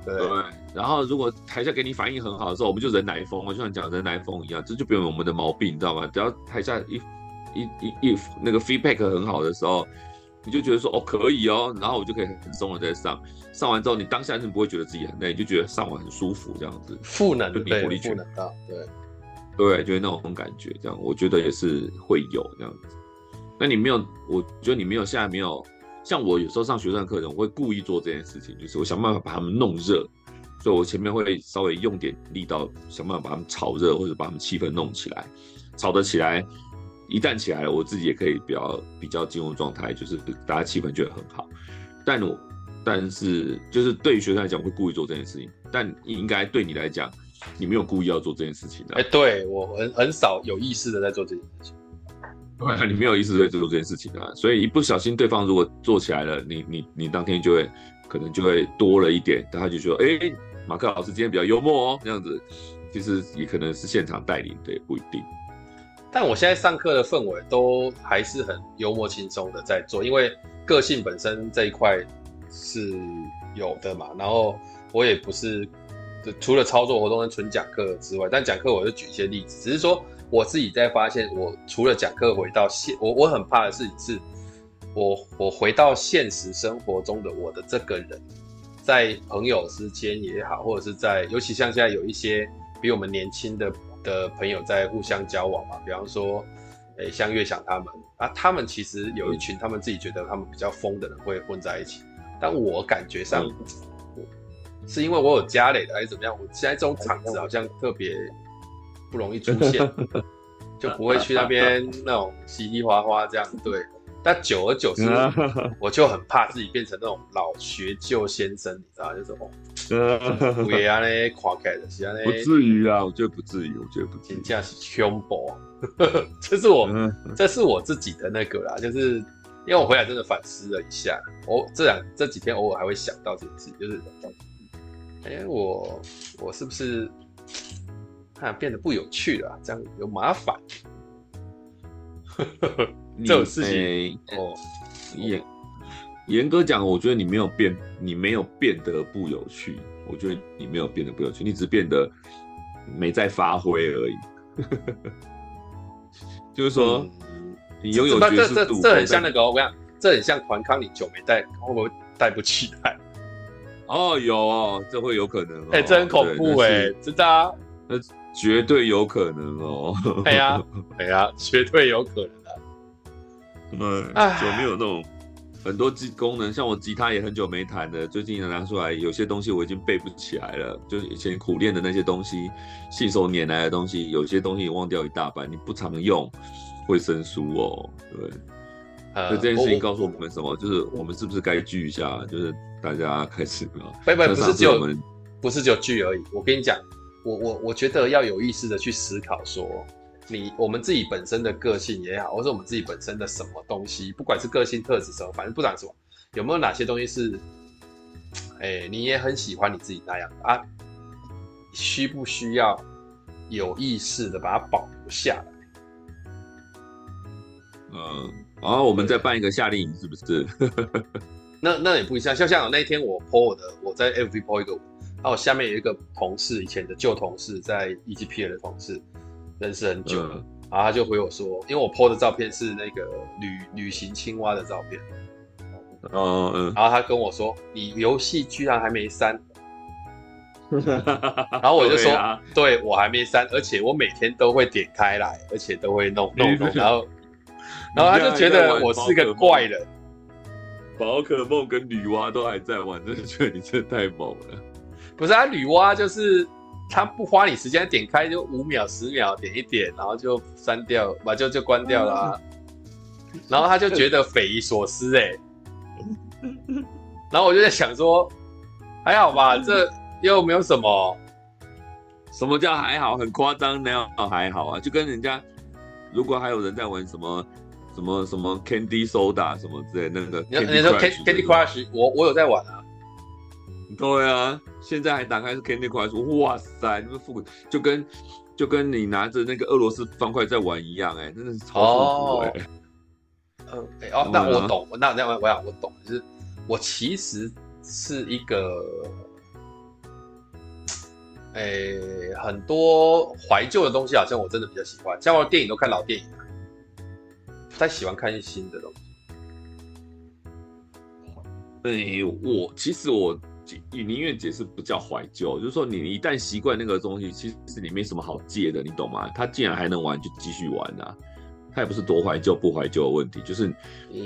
对，对。然后如果台下给你反应很好的时候，我们就人来疯，就像讲人来疯一样，这就变成我们的毛病，你知道吗？只要台下一一一一那个 feedback 很好的时候。你就觉得说哦可以哦，然后我就可以很松的在上，上完之后你当下是不会觉得自己很累，你就觉得上完很舒服这样子，赋能就你火力全能到，对，对，就是那种感觉，这样我觉得也是会有这样子。那你没有，我觉得你没有，现在没有，像我有时候上学生课程，我会故意做这件事情，就是我想办法把他们弄热，所以我前面会稍微用点力道，想办法把他们炒热，或者把他们气氛弄起来，炒得起来。一旦起来了，我自己也可以比较比较进入状态，就是大家气氛就会很好。但我但是就是对于学生来讲，我会故意做这件事情。但应该对你来讲，你没有故意要做这件事情的。哎，对我很很少有意识的在做这件事情。对，你没有意识在做这件事情啊。所以一不小心，对方如果做起来了，你你你当天就会可能就会多了一点，大家就说：“哎，马克老师今天比较幽默哦。”这样子，其实也可能是现场带领，对，不一定。但我现在上课的氛围都还是很幽默轻松的在做，因为个性本身这一块是有的嘛，然后我也不是除了操作活动跟纯讲课之外，但讲课我就举一些例子，只是说我自己在发现，我除了讲课回到现，我我很怕的事情是，我我回到现实生活中的我的这个人，在朋友之间也好，或者是在尤其像现在有一些比我们年轻的的朋友在互相交往嘛，比方说。诶，像月想他们啊，他们其实有一群他们自己觉得他们比较疯的人会混在一起，但我感觉上，嗯、是因为我有家累的还是怎么样？我现在这种场子好像特别不容易出现，就不会去那边那种稀里哗哗这样。对，但久而久之，我就很怕自己变成那种老学究先生，你知道，就是哦，不会啊嘞，垮开的，是不至于啊，我觉得不至于，我觉得不至于，真的是恐怖。这是我，这是我自己的那个啦，就是因为我回来真的反思了一下，我这两这几天偶尔还会想到这件事，就是，哎、欸，我我是不是看变得不有趣了？这样有麻烦？这种事情哦，严严格讲，我觉得你没有变，你没有变得不有趣。我觉得你没有变得不有趣，你只变得没在发挥而已。就是说，你拥有这这这很像那个，我跟你讲，这很像团康，你酒没带，会不会带不起来？哦，有哦，这会有可能哦。哎，这很恐怖哎，知道啊？那绝对有可能哦。哎呀，哎呀，绝对有可能的。嗯，有没有那种很多技功能？像我吉他也很久没弹了，最近拿出来，有些东西我已经背不起来了，就是以前苦练的那些东西，信手拈来的东西，有些东西忘掉一大半。你不常用，会生疏哦。对，呃，所以这件事情告诉我们什么？就是我们是不是该聚一下？就是大家开始啊，不不，不是只有不是只有聚而已。我跟你讲，我我我觉得要有意识的去思考说。你我们自己本身的个性也好，或者我们自己本身的什么东西，不管是个性特质什么，反正不管什么，有没有哪些东西是，哎、欸，你也很喜欢你自己那样啊？需不需要有意识的把它保留下来？嗯，然后我们再办一个夏令营，是不是？那那也不一样，像像那一天我 po 我的，我在 FB po 一个，然后下面有一个同事，以前的旧同事，在 EGPL 的同事。认识很久了，嗯、然后他就回我说，因为我 po 的照片是那个旅旅行青蛙的照片，哦嗯，然后他跟我说，你游戏居然还没删，然后我就说，对我还没删，而且我每天都会点开来，而且都会弄弄弄，然后然后他就觉得我是个怪人，宝可梦跟女娲都还在玩，真的觉得你真的太猛了，不是啊，女娲就是。他不花你时间，点开就五秒、十秒，点一点，然后就删掉，把就就关掉了、啊。然后他就觉得匪夷所思哎、欸。然后我就在想说，还好吧，这又没有什么。什么叫还好？很夸张那样还好啊？就跟人家，如果还有人在玩什么什么什么 Candy Soda 什么之类那个，你你说 Candy Crush，我我有在玩啊。对啊，现在还打开是 Candy Crush，哇塞，你们复古就跟就跟你拿着那个俄罗斯方块在玩一样、欸，哎，真的是超复古哎。嗯，哎哦，那我懂，那那我我想我懂，就是我其实是一个，哎、欸，很多怀旧的东西，好像我真的比较喜欢，像我电影都看老电影，不太喜欢看新的东西。哎、欸，我其实我。你宁愿解释不叫怀旧，就是说你一旦习惯那个东西，其实你没什么好戒的，你懂吗？他既然还能玩，就继续玩啊。他也不是多怀旧不怀旧的问题，就是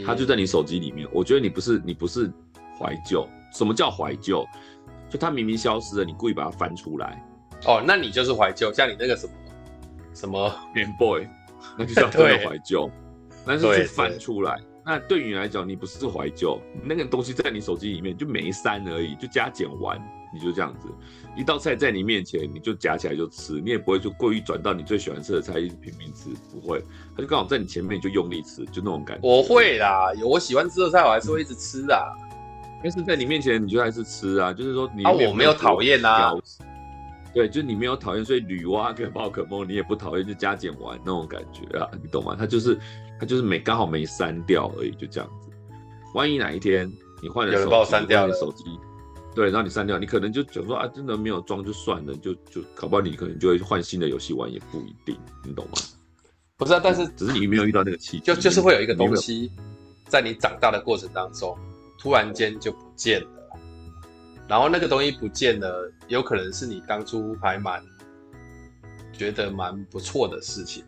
他就在你手机里面。我觉得你不是你不是怀旧，什么叫怀旧？就他明明消失了，你故意把它翻出来。哦，那你就是怀旧，像你那个什么什么 Game Boy，那就叫 真的怀旧，但是是翻出来。那对你来讲，你不是怀旧，那个东西在你手机里面就没删而已，就加减完，你就这样子，一道菜在你面前，你就夹起来就吃，你也不会就过于转到你最喜欢吃的菜一直拼命吃，不会，他就刚好在你前面就用力吃，就那种感觉。我会啦，有我喜欢吃的菜，我还是会一直吃的，但是在你面前，你就还是吃啊，就是说你啊，我没有讨厌啊，对，就是你没有讨厌，所以女娲跟宝可梦你也不讨厌，就加减完那种感觉啊，你懂吗？他就是。它就是没刚好没删掉而已，就这样子。万一哪一天你换了手机，删掉了手机，对，然后你删掉，你可能就讲说啊，真的没有装就算了，就就搞不好你可能就会换新的游戏玩，也不一定，你懂吗？不是啊，但是只是你没有遇到那个契机，就就是会有一个东西，在你长大的过程当中，突然间就不见了。然后那个东西不见了，有可能是你当初还蛮觉得蛮不错的事情，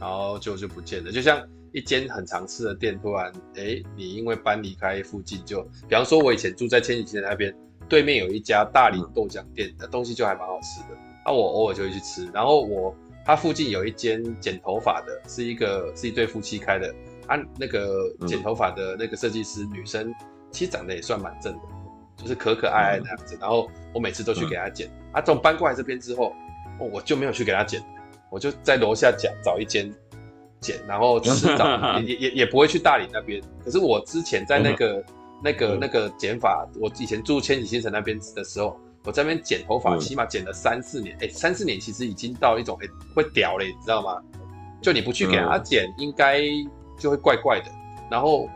然后就就不见了。就像一间很常吃的店，突然哎，你因为搬离开附近就，就比方说，我以前住在千禧街那边，对面有一家大林豆浆店，的东西就还蛮好吃的，那、啊、我偶尔就会去吃。然后我它附近有一间剪头发的，是一个是一对夫妻开的，啊，那个剪头发的那个设计师、嗯、女生，其实长得也算蛮正的。就是可可爱爱那样子，嗯、然后我每次都去给他剪。嗯、啊，这种搬过来这边之后，我就没有去给他剪，我就在楼下讲找一间剪，然后迟早 也也也不会去大理那边。可是我之前在那个、嗯、那个那个剪发，我以前住千禧新城那边的时候，我在那边剪头发，起码剪了三四年。哎、嗯，三四年其实已经到一种哎会屌嘞，你知道吗？就你不去给他剪，应该就会怪怪的。然后。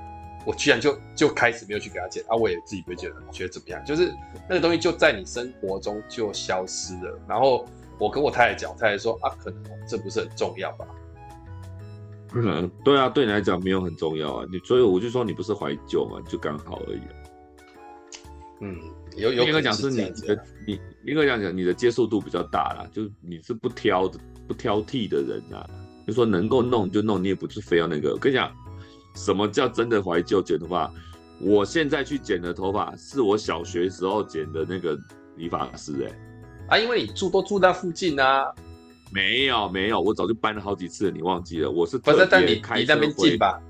我居然就就开始没有去给他剪啊！我也自己不会觉得觉得怎么样，就是那个东西就在你生活中就消失了。然后我跟我太太讲，太太说啊，可能这不是很重要吧？嗯，对啊，对你来讲没有很重要啊。你所以我就说你不是怀旧嘛，就刚好而已。嗯，有有。应该讲是你的，你应该讲讲你的接受度比较大啦，就你是不挑的、不挑剔的人啊。就说能够弄就弄，你也不是非要那个。我跟你讲。什么叫真的怀旧剪头发？我现在去剪的头发是我小学时候剪的那个理发师哎，啊，因为你住都住在附近啊。没有没有，我早就搬了好几次了，你忘记了？我是特别开车回，但你离那边近吧？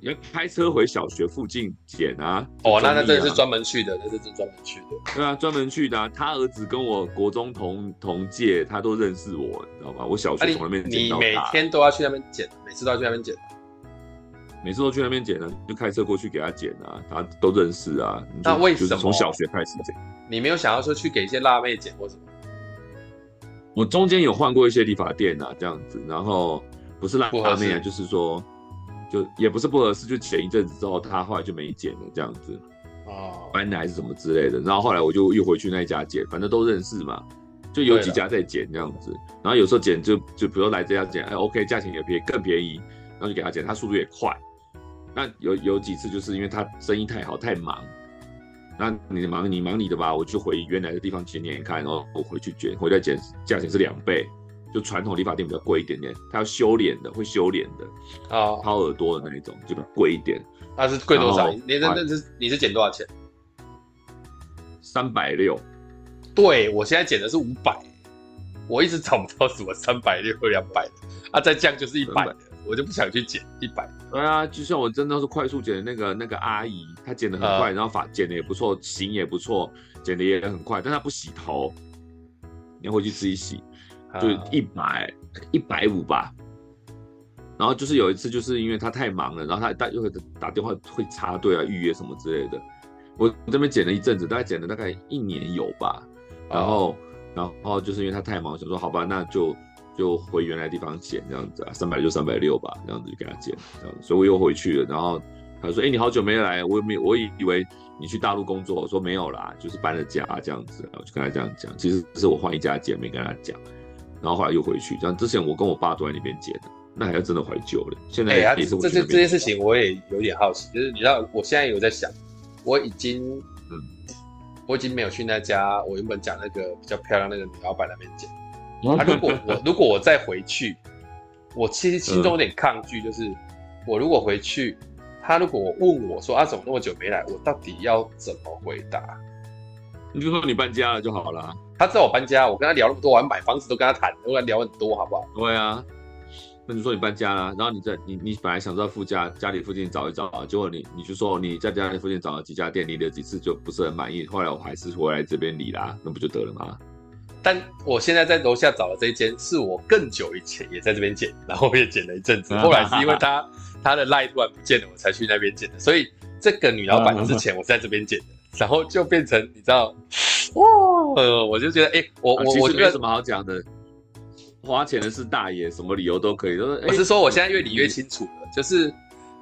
你要开车回小学附近捡啊？哦，那那真的是专门去的，那是真专门去的。对啊，专门去的、啊。他儿子跟我国中同同届，他都认识我，你知道吗？我小学从那边你，你每天都要去那边捡，每次都要去那边捡。每次都去那边捡呢，就开车过去给他捡啊，他都认识啊。那为什么？从小学开始剪，你没有想要说去给一些辣妹剪或什么？我中间有换过一些理发店啊，这样子，然后不是辣妹啊，就是说，就也不是不合适，就剪一阵子之后，他后来就没剪了，这样子。哦。搬的还是什么之类的，然后后来我就又回去那一家剪，反正都认识嘛，就有几家在剪这样子。然后有时候剪就就比如来这家剪，哎，OK，价钱也便宜，更便宜，然后就给他剪，他速度也快。那有有几次就是因为他生意太好太忙，那你忙你忙你的吧，我就回原来的地方剪剪看，然后我回去剪，回来剪价钱是两倍，就传统理发店比较贵一点点，他要修脸的会修脸的啊，掏耳朵的那一种就比较贵一点。那是贵多少？你那那是你是剪多少钱？三百六。对，我现在剪的是五百，我一直找不到什么三百六或两百的，啊再降就是一百的。我就不想去剪一百。对啊，就像我真的是快速剪的那个那个阿姨，她剪的很快，然后发剪的也不错，型也不错，剪的也很快，但她不洗头，你要回去自己洗，就一百一百五吧。然后就是有一次，就是因为她太忙了，然后她她又会打电话会插队啊，预约什么之类的。我这边剪了一阵子，大概剪了大概一年有吧。然后然后就是因为她太忙，想说好吧，那就。就回原来地方剪这样子啊，三百六三百六吧，这样子就给他剪，这样子，所以我又回去了。然后他说：“哎、欸，你好久没来，我没我以为你去大陆工作。”我说：“没有啦，就是搬了家这样子。”我就跟他这样讲，其实是我换一家剪，没跟他讲。然后后来又回去，像之前我跟我爸都在那边剪的，那还要真的怀旧了。现在也是我、欸啊、这这这件事情我也有点好奇，就是你知道，我现在有在想，我已经嗯，我已经没有去那家我原本讲那个比较漂亮那个女老板那边剪。他、啊、如果我 如果我再回去，我其实心中有点抗拒，就是、嗯、我如果回去，他如果问我说啊，怎么那么久没来，我到底要怎么回答？你就说你搬家了就好了。他知道我搬家，我跟他聊那么多，我还买房子都跟他谈，我跟他聊很多，好不好？对啊，那你说你搬家了，然后你在你你本来想在附家家里附近找一找，结果你你就说你在家里附近找了几家店，理了几次就不是很满意，后来我还是回来这边理啦，那不就得了吗？但我现在在楼下找的这一间，是我更久以前也在这边剪，然后我也剪了一阵子，后来是因为他 他的赖突然不见了，我才去那边剪的。所以这个女老板之前我在这边剪的，然后就变成你知道，哇，呃，我就觉得，哎、欸，我我我觉得没什么好讲的，花钱的是大爷，什么理由都可以，都是。我是说我现在越理越清楚了，就是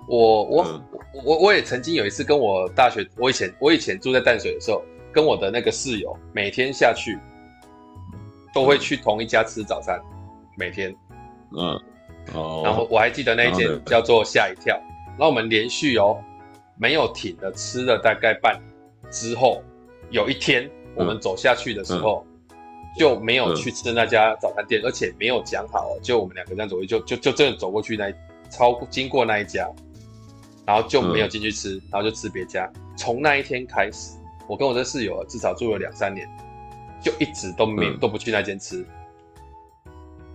我我我我也曾经有一次跟我大学，我以前我以前住在淡水的时候，跟我的那个室友每天下去，都会去同一家吃早餐，每天，嗯，哦，然后我还记得那一间叫做吓一跳，然后我们连续哦没有停的吃了大概半年之后，有一天我们走下去的时候，就没有去吃那家早餐店，而且没有讲好，就我们两个这样走，就就就真的走过去那超过经过那一家。然后就没有进去吃，嗯、然后就吃别家。从那一天开始，我跟我这室友至少住了两三年，就一直都没、嗯、都不去那间吃，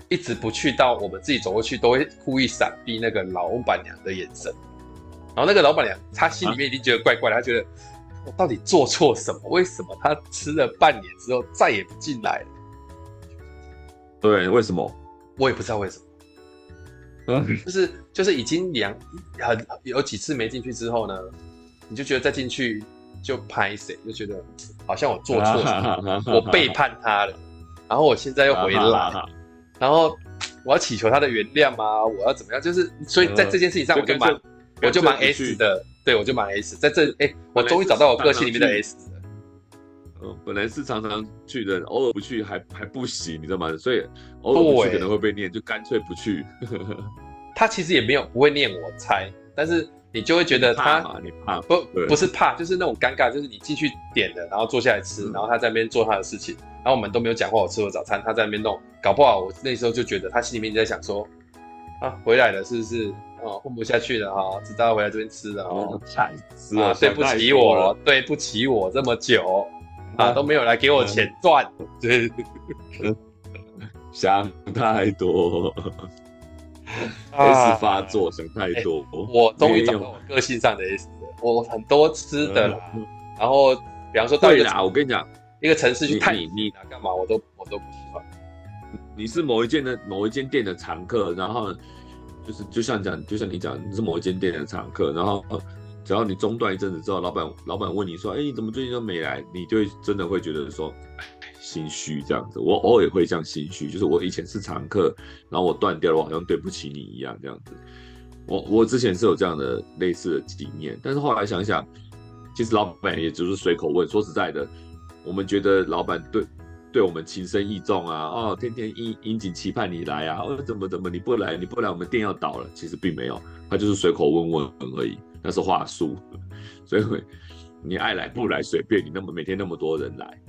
一直不去到我们自己走过去都会故意闪避那个老板娘的眼神。然后那个老板娘她心里面已经觉得怪怪的，她觉得我到底做错什么？为什么她吃了半年之后再也不进来了？对，为什么？我也不知道为什么。嗯，就是就是已经两很有几次没进去之后呢，你就觉得再进去就拍谁，就觉得好像我做错什么，我背叛他了，然后我现在又回来，然后我要祈求他的原谅吗？我要怎么样？就是所以在这件事情上，我就蛮我就蛮 S 的，对我就蛮 S，在这哎，我终于找到我个性里面的 S 了。嗯，本来是常常去的，偶尔不去还还不行，你知道吗？所以偶尔不去可能会被念，就干脆不去。他其实也没有不会念，我猜，但是你就会觉得他你怕不不是怕，就是那种尴尬，就是你进去点了，然后坐下来吃，然后他在那边做他的事情，然后我们都没有讲话，我吃我早餐，他在那边弄，搞不好我那时候就觉得他心里面在想说啊，回来了是不是？哦，混不下去了哈，知道回来这边吃了哦，啊，对不起我，对不起我这么久。啊，都没有来给我钱赚，对，想太多 S 发作，想太多。我终于找到我个性上的 S 了。我很多吃的啦，然后比方说到一个，我跟你讲，一个城市去探你，你干嘛，我都我都不喜欢。你是某一间的某一间店的常客，然后就是就像讲，就像你讲，你是某一间店的常客，然后。只要你中断一阵子之后，老板老板问你说：“哎，你怎么最近都没来？”你就会真的会觉得说：“哎，心虚这样子。”我偶尔也会这样心虚，就是我以前是常客，然后我断掉了，我好像对不起你一样这样子。我我之前是有这样的类似的经验，但是后来想想，其实老板也只是随口问。说实在的，我们觉得老板对对我们情深意重啊，哦，天天殷殷勤期盼你来啊，哦，怎么怎么你不来你不来，我们店要倒了。其实并没有，他就是随口问问而已。那是话术，所以 你爱来不来随便你。那么每天那么多人来，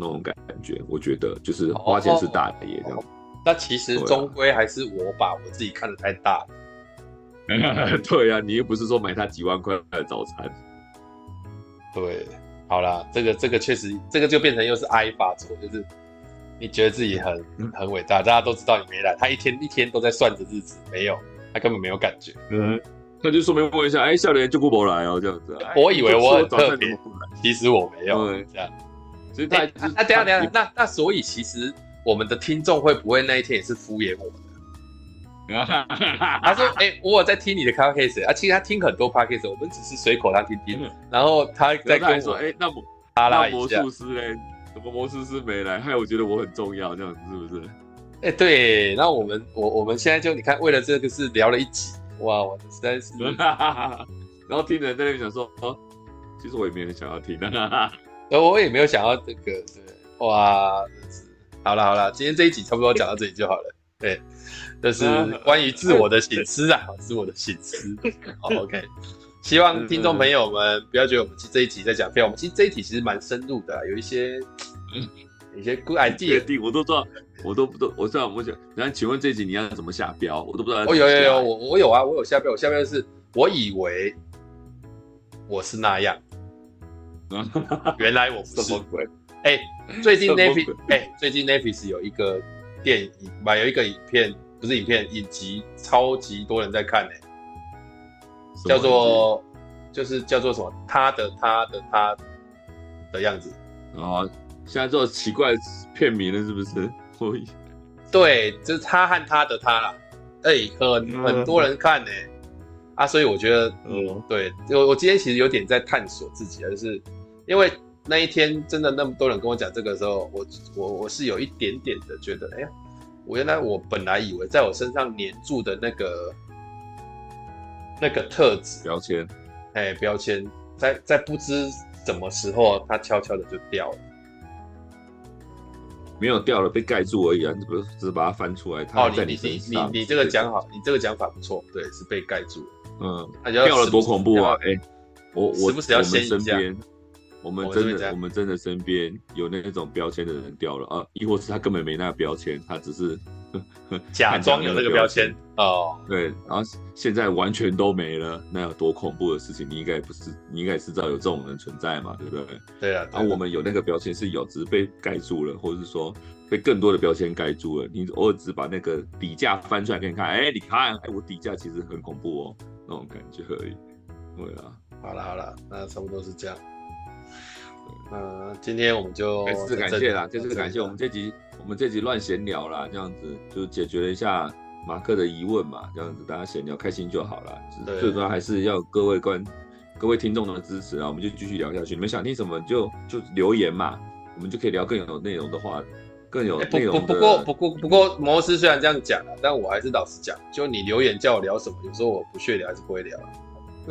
那种感觉，我觉得就是花钱是大爷这样。那其实终归还是我把我自己看得太大。对啊，你又不是说买他几万块的早餐。对，好啦，这个这个确实，这个就变成又是 I 发作，就是你觉得自己很很伟大，大家都知道你没来，他一天一天都在算着日子，没有，他根本没有感觉。嗯。那就说明问一下，哎，笑脸就不不来哦，这样子。我以为我很特别，其实我没有这样。那等下等下，那那所以其实我们的听众会不会那一天也是敷衍我们的？他说，哎，我有在听你的 podcast 啊，其实他听很多 podcast，我们只是随口他听听。然后他在跟我说，哎，那么那魔术师嘞？怎么魔术师没来？害我觉得我很重要，这样子是不是？哎，对，那我们我我们现在就你看，为了这个是聊了一集。哇，我实在是，然后听人在那边想说，哦，其实我也没有想要听，呃，我也没有想到这个，对，哇，真是，好了好了，今天这一集差不多讲到这里就好了，对，这是关于自我的醒思啊，自我的醒思，好，OK，希望听众朋友们不要觉得我们这一集在讲废话，我们其实这一题其实蛮深入的，有一些。一些 good idea，我都知道，我都不都，我知道，我想，然后请问这一集你要怎么下标？我都不知道。哦，有有有，我我有啊，我有下标，我下标是，我以为我是那样，原来我不是。哎、欸，最近 Netflix，哎、欸，最近 Netflix 有一个电影，买，有一个影片，不是影片，影集，超级多人在看呢、欸，叫做，就是叫做什么？他的他的他的样子啊。现在做奇怪片名了，是不是？对，就是他和他的他啦。哎、欸，很很多人看呢、欸，啊，所以我觉得，嗯，对，我我今天其实有点在探索自己，就是因为那一天真的那么多人跟我讲这个时候，我我我是有一点点的觉得，哎呀，我原来我本来以为在我身上黏住的那个那个特质标签，哎，标签在在不知什么时候，它悄悄的就掉了。没有掉了，被盖住而已啊！你不是只是把它翻出来，它在你身上。哦，你你你你这个讲好，你这个讲法不错，对，是被盖住。嗯，掉了多恐怖啊！哎，我我时不时要掀一下。我们真的，我们真的身边有那种标签的人掉了啊！亦或是他根本没那个标签，他只是 假装有那个标签哦。对，然后现在完全都没了，那有多恐怖的事情？你应该不是，你应该是知道有这种人存在嘛？对不对？对啊。然后我们有那个标签是有，只是被盖住了，或者是说被更多的标签盖住了。你偶尔只把那个底价翻出来给你看，哎，你看，哎，我底价其实很恐怖哦，那种感觉而已。对啊。好了好了，那差不多是这样。嗯，今天我们就再次感谢啦，再次感谢我们这集，我们这集乱闲聊啦，这样子就解决了一下马克的疑问嘛，这样子大家闲聊开心就好了。最主要还是要各位观、各位听众的支持啊，我们就继续聊下去。你们想听什么就就留言嘛，我们就可以聊更有内容的话，更有内容的。不不过不过不过摩斯虽然这样讲了，但我还是老实讲，就你留言叫我聊什么，有时候我不屑聊还是不会聊。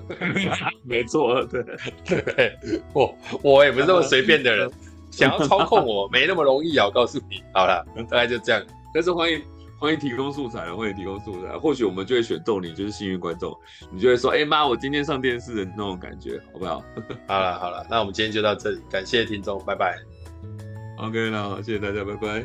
没错，对对，我我也不是那么随便的人，想要操控我没那么容易啊！我告诉你，好了，大概就这样。但是欢迎欢迎提供素材，欢迎提供素材，或许我们就会选中你，就是幸运观众，你就会说，哎妈，我今天上电视的那种感觉，好不好？好了好了，那我们今天就到这里，感谢听众，拜拜。OK，那好，谢谢大家，拜拜。